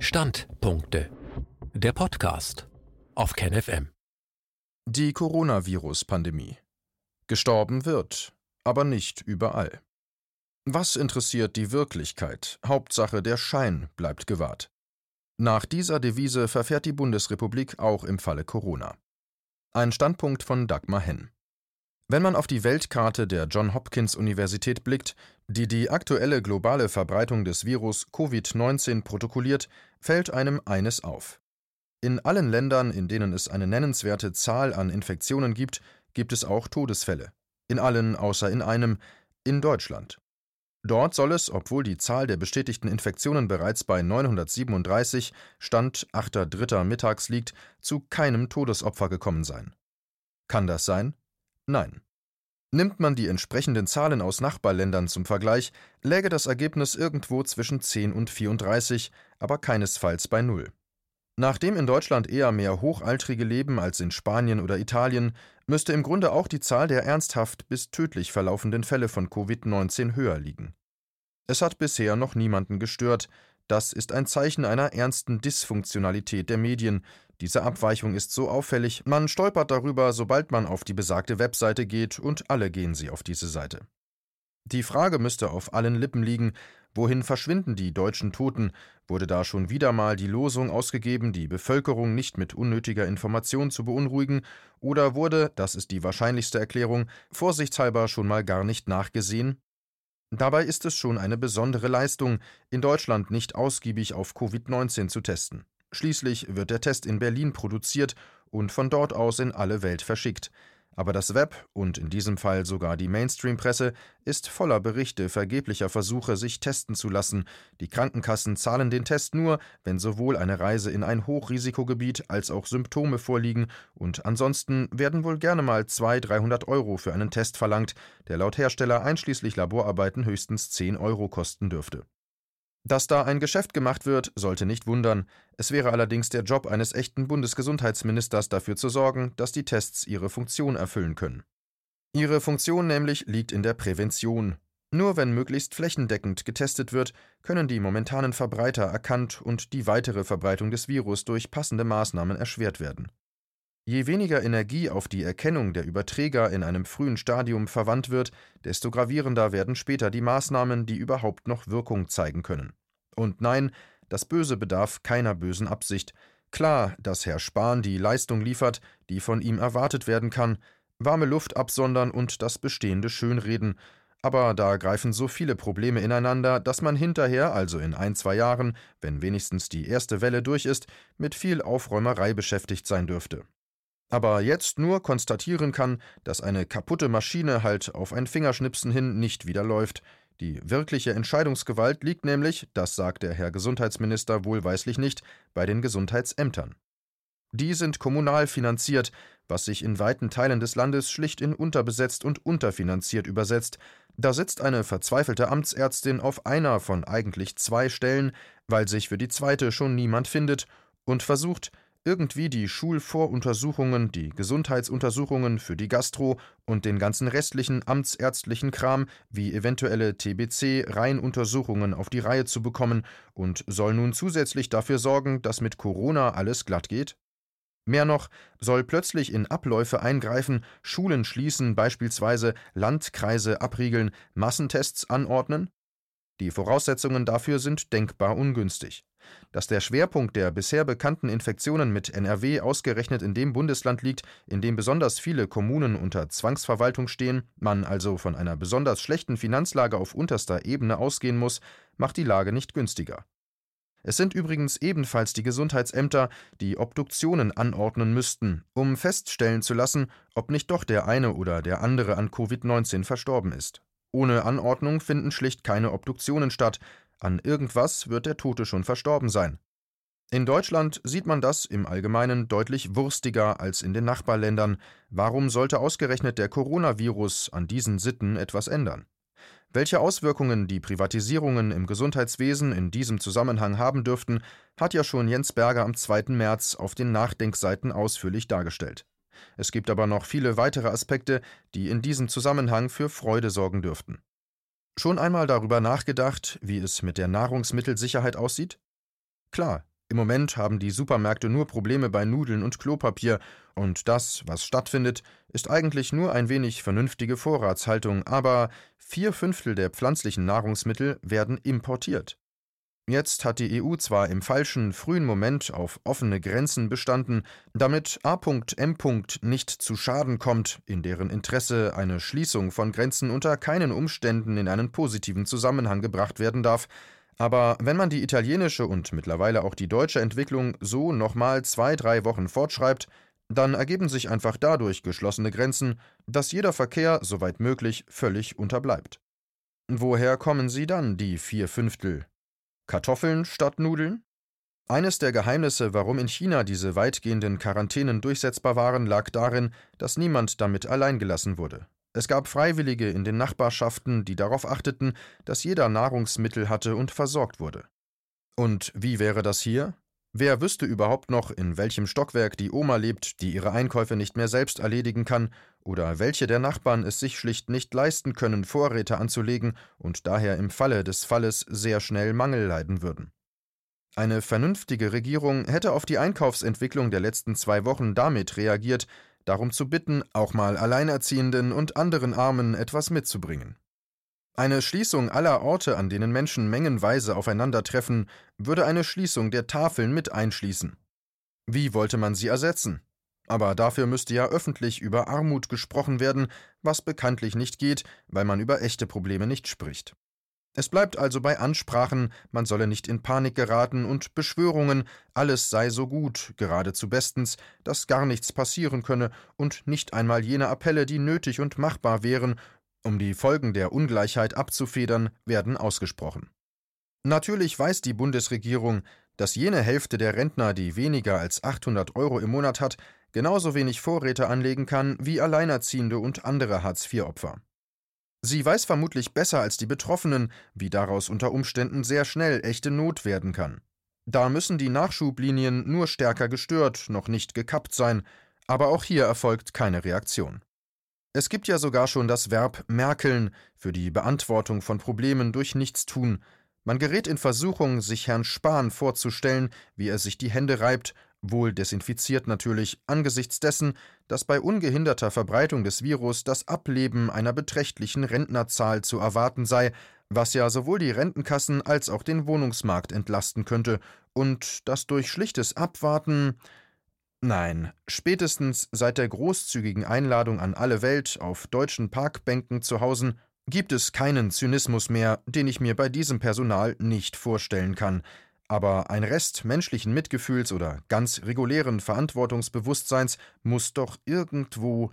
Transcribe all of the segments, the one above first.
Standpunkte. Der Podcast auf KenFM. Die Coronavirus-Pandemie. Gestorben wird, aber nicht überall. Was interessiert die Wirklichkeit? Hauptsache der Schein bleibt gewahrt. Nach dieser Devise verfährt die Bundesrepublik auch im Falle Corona. Ein Standpunkt von Dagmar Henn. Wenn man auf die Weltkarte der John Hopkins Universität blickt, die die aktuelle globale Verbreitung des Virus Covid-19 protokolliert, fällt einem eines auf. In allen Ländern, in denen es eine nennenswerte Zahl an Infektionen gibt, gibt es auch Todesfälle. In allen außer in einem, in Deutschland. Dort soll es, obwohl die Zahl der bestätigten Infektionen bereits bei 937 Stand 8.3. mittags liegt, zu keinem Todesopfer gekommen sein. Kann das sein? Nein. Nimmt man die entsprechenden Zahlen aus Nachbarländern zum Vergleich, läge das Ergebnis irgendwo zwischen 10 und 34, aber keinesfalls bei Null. Nachdem in Deutschland eher mehr Hochaltrige leben als in Spanien oder Italien, müsste im Grunde auch die Zahl der ernsthaft bis tödlich verlaufenden Fälle von Covid-19 höher liegen. Es hat bisher noch niemanden gestört, das ist ein Zeichen einer ernsten Dysfunktionalität der Medien, diese Abweichung ist so auffällig, man stolpert darüber, sobald man auf die besagte Webseite geht, und alle gehen sie auf diese Seite. Die Frage müsste auf allen Lippen liegen, wohin verschwinden die deutschen Toten? Wurde da schon wieder mal die Losung ausgegeben, die Bevölkerung nicht mit unnötiger Information zu beunruhigen, oder wurde, das ist die wahrscheinlichste Erklärung, vorsichtshalber schon mal gar nicht nachgesehen? Dabei ist es schon eine besondere Leistung, in Deutschland nicht ausgiebig auf Covid-19 zu testen. Schließlich wird der Test in Berlin produziert und von dort aus in alle Welt verschickt. Aber das Web und in diesem Fall sogar die Mainstream-Presse ist voller Berichte vergeblicher Versuche, sich testen zu lassen. Die Krankenkassen zahlen den Test nur, wenn sowohl eine Reise in ein Hochrisikogebiet als auch Symptome vorliegen, und ansonsten werden wohl gerne mal 200, 300 Euro für einen Test verlangt, der laut Hersteller einschließlich Laborarbeiten höchstens 10 Euro kosten dürfte. Dass da ein Geschäft gemacht wird, sollte nicht wundern. Es wäre allerdings der Job eines echten Bundesgesundheitsministers dafür zu sorgen, dass die Tests ihre Funktion erfüllen können. Ihre Funktion nämlich liegt in der Prävention. Nur wenn möglichst flächendeckend getestet wird, können die momentanen Verbreiter erkannt und die weitere Verbreitung des Virus durch passende Maßnahmen erschwert werden. Je weniger Energie auf die Erkennung der Überträger in einem frühen Stadium verwandt wird, desto gravierender werden später die Maßnahmen, die überhaupt noch Wirkung zeigen können. Und nein, das Böse bedarf keiner bösen Absicht. Klar, dass Herr Spahn die Leistung liefert, die von ihm erwartet werden kann, warme Luft absondern und das Bestehende schönreden, aber da greifen so viele Probleme ineinander, dass man hinterher, also in ein, zwei Jahren, wenn wenigstens die erste Welle durch ist, mit viel Aufräumerei beschäftigt sein dürfte. Aber jetzt nur konstatieren kann, dass eine kaputte Maschine halt auf ein Fingerschnipsen hin nicht wieder läuft, die wirkliche Entscheidungsgewalt liegt nämlich, das sagt der Herr Gesundheitsminister wohlweislich nicht, bei den Gesundheitsämtern. Die sind kommunal finanziert, was sich in weiten Teilen des Landes schlicht in unterbesetzt und unterfinanziert übersetzt. Da sitzt eine verzweifelte Amtsärztin auf einer von eigentlich zwei Stellen, weil sich für die zweite schon niemand findet, und versucht, irgendwie die Schulvoruntersuchungen, die Gesundheitsuntersuchungen für die Gastro und den ganzen restlichen amtsärztlichen Kram wie eventuelle TBC-Reihenuntersuchungen auf die Reihe zu bekommen und soll nun zusätzlich dafür sorgen, dass mit Corona alles glatt geht? Mehr noch, soll plötzlich in Abläufe eingreifen, Schulen schließen, beispielsweise Landkreise abriegeln, Massentests anordnen? Die Voraussetzungen dafür sind denkbar ungünstig. Dass der Schwerpunkt der bisher bekannten Infektionen mit NRW ausgerechnet in dem Bundesland liegt, in dem besonders viele Kommunen unter Zwangsverwaltung stehen, man also von einer besonders schlechten Finanzlage auf unterster Ebene ausgehen muss, macht die Lage nicht günstiger. Es sind übrigens ebenfalls die Gesundheitsämter, die Obduktionen anordnen müssten, um feststellen zu lassen, ob nicht doch der eine oder der andere an Covid-19 verstorben ist. Ohne Anordnung finden schlicht keine Obduktionen statt, an irgendwas wird der Tote schon verstorben sein. In Deutschland sieht man das im Allgemeinen deutlich wurstiger als in den Nachbarländern. Warum sollte ausgerechnet der Coronavirus an diesen Sitten etwas ändern? Welche Auswirkungen die Privatisierungen im Gesundheitswesen in diesem Zusammenhang haben dürften, hat ja schon Jens Berger am 2. März auf den Nachdenkseiten ausführlich dargestellt. Es gibt aber noch viele weitere Aspekte, die in diesem Zusammenhang für Freude sorgen dürften. Schon einmal darüber nachgedacht, wie es mit der Nahrungsmittelsicherheit aussieht? Klar, im Moment haben die Supermärkte nur Probleme bei Nudeln und Klopapier, und das, was stattfindet, ist eigentlich nur ein wenig vernünftige Vorratshaltung, aber vier Fünftel der pflanzlichen Nahrungsmittel werden importiert. Jetzt hat die EU zwar im falschen, frühen Moment auf offene Grenzen bestanden, damit A.M. nicht zu Schaden kommt, in deren Interesse eine Schließung von Grenzen unter keinen Umständen in einen positiven Zusammenhang gebracht werden darf, aber wenn man die italienische und mittlerweile auch die deutsche Entwicklung so nochmal zwei, drei Wochen fortschreibt, dann ergeben sich einfach dadurch geschlossene Grenzen, dass jeder Verkehr, soweit möglich, völlig unterbleibt. Woher kommen sie dann, die vier Fünftel, Kartoffeln statt Nudeln? Eines der Geheimnisse, warum in China diese weitgehenden Quarantänen durchsetzbar waren, lag darin, dass niemand damit allein gelassen wurde. Es gab Freiwillige in den Nachbarschaften, die darauf achteten, dass jeder Nahrungsmittel hatte und versorgt wurde. Und wie wäre das hier? Wer wüsste überhaupt noch, in welchem Stockwerk die Oma lebt, die ihre Einkäufe nicht mehr selbst erledigen kann, oder welche der Nachbarn es sich schlicht nicht leisten können, Vorräte anzulegen und daher im Falle des Falles sehr schnell Mangel leiden würden. Eine vernünftige Regierung hätte auf die Einkaufsentwicklung der letzten zwei Wochen damit reagiert, darum zu bitten, auch mal Alleinerziehenden und anderen Armen etwas mitzubringen. Eine Schließung aller Orte, an denen Menschen mengenweise aufeinandertreffen, würde eine Schließung der Tafeln mit einschließen. Wie wollte man sie ersetzen? Aber dafür müsste ja öffentlich über Armut gesprochen werden, was bekanntlich nicht geht, weil man über echte Probleme nicht spricht. Es bleibt also bei Ansprachen, man solle nicht in Panik geraten und Beschwörungen, alles sei so gut, geradezu bestens, dass gar nichts passieren könne und nicht einmal jene Appelle, die nötig und machbar wären, um die Folgen der Ungleichheit abzufedern, werden ausgesprochen. Natürlich weiß die Bundesregierung, dass jene Hälfte der Rentner, die weniger als 800 Euro im Monat hat, genauso wenig Vorräte anlegen kann wie Alleinerziehende und andere Hartz-IV-Opfer. Sie weiß vermutlich besser als die Betroffenen, wie daraus unter Umständen sehr schnell echte Not werden kann. Da müssen die Nachschublinien nur stärker gestört, noch nicht gekappt sein, aber auch hier erfolgt keine Reaktion. Es gibt ja sogar schon das Verb merkeln für die Beantwortung von Problemen durch Nichtstun. Man gerät in Versuchung, sich Herrn Spahn vorzustellen, wie er sich die Hände reibt, wohl desinfiziert natürlich, angesichts dessen, dass bei ungehinderter Verbreitung des Virus das Ableben einer beträchtlichen Rentnerzahl zu erwarten sei, was ja sowohl die Rentenkassen als auch den Wohnungsmarkt entlasten könnte, und dass durch schlichtes Abwarten Nein, spätestens seit der großzügigen Einladung an alle Welt auf deutschen Parkbänken zu Hause gibt es keinen Zynismus mehr, den ich mir bei diesem Personal nicht vorstellen kann. Aber ein Rest menschlichen Mitgefühls oder ganz regulären Verantwortungsbewusstseins muss doch irgendwo.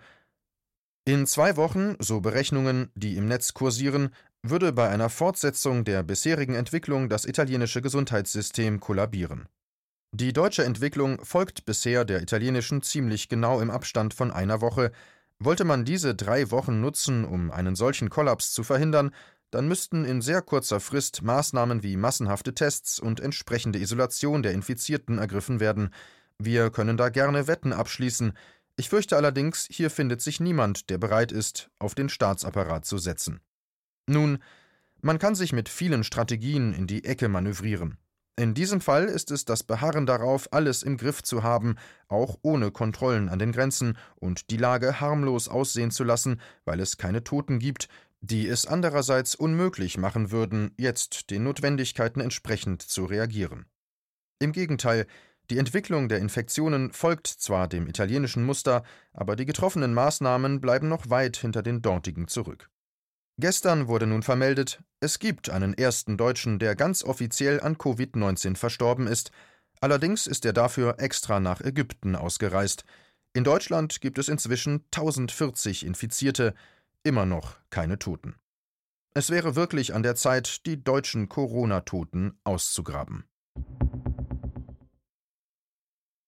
In zwei Wochen, so Berechnungen, die im Netz kursieren, würde bei einer Fortsetzung der bisherigen Entwicklung das italienische Gesundheitssystem kollabieren. Die deutsche Entwicklung folgt bisher der italienischen ziemlich genau im Abstand von einer Woche. Wollte man diese drei Wochen nutzen, um einen solchen Kollaps zu verhindern, dann müssten in sehr kurzer Frist Maßnahmen wie massenhafte Tests und entsprechende Isolation der Infizierten ergriffen werden. Wir können da gerne Wetten abschließen. Ich fürchte allerdings, hier findet sich niemand, der bereit ist, auf den Staatsapparat zu setzen. Nun, man kann sich mit vielen Strategien in die Ecke manövrieren. In diesem Fall ist es das Beharren darauf, alles im Griff zu haben, auch ohne Kontrollen an den Grenzen, und die Lage harmlos aussehen zu lassen, weil es keine Toten gibt, die es andererseits unmöglich machen würden, jetzt den Notwendigkeiten entsprechend zu reagieren. Im Gegenteil, die Entwicklung der Infektionen folgt zwar dem italienischen Muster, aber die getroffenen Maßnahmen bleiben noch weit hinter den dortigen zurück. Gestern wurde nun vermeldet, es gibt einen ersten Deutschen, der ganz offiziell an Covid-19 verstorben ist. Allerdings ist er dafür extra nach Ägypten ausgereist. In Deutschland gibt es inzwischen 1040 Infizierte, immer noch keine Toten. Es wäre wirklich an der Zeit, die deutschen Corona-Toten auszugraben.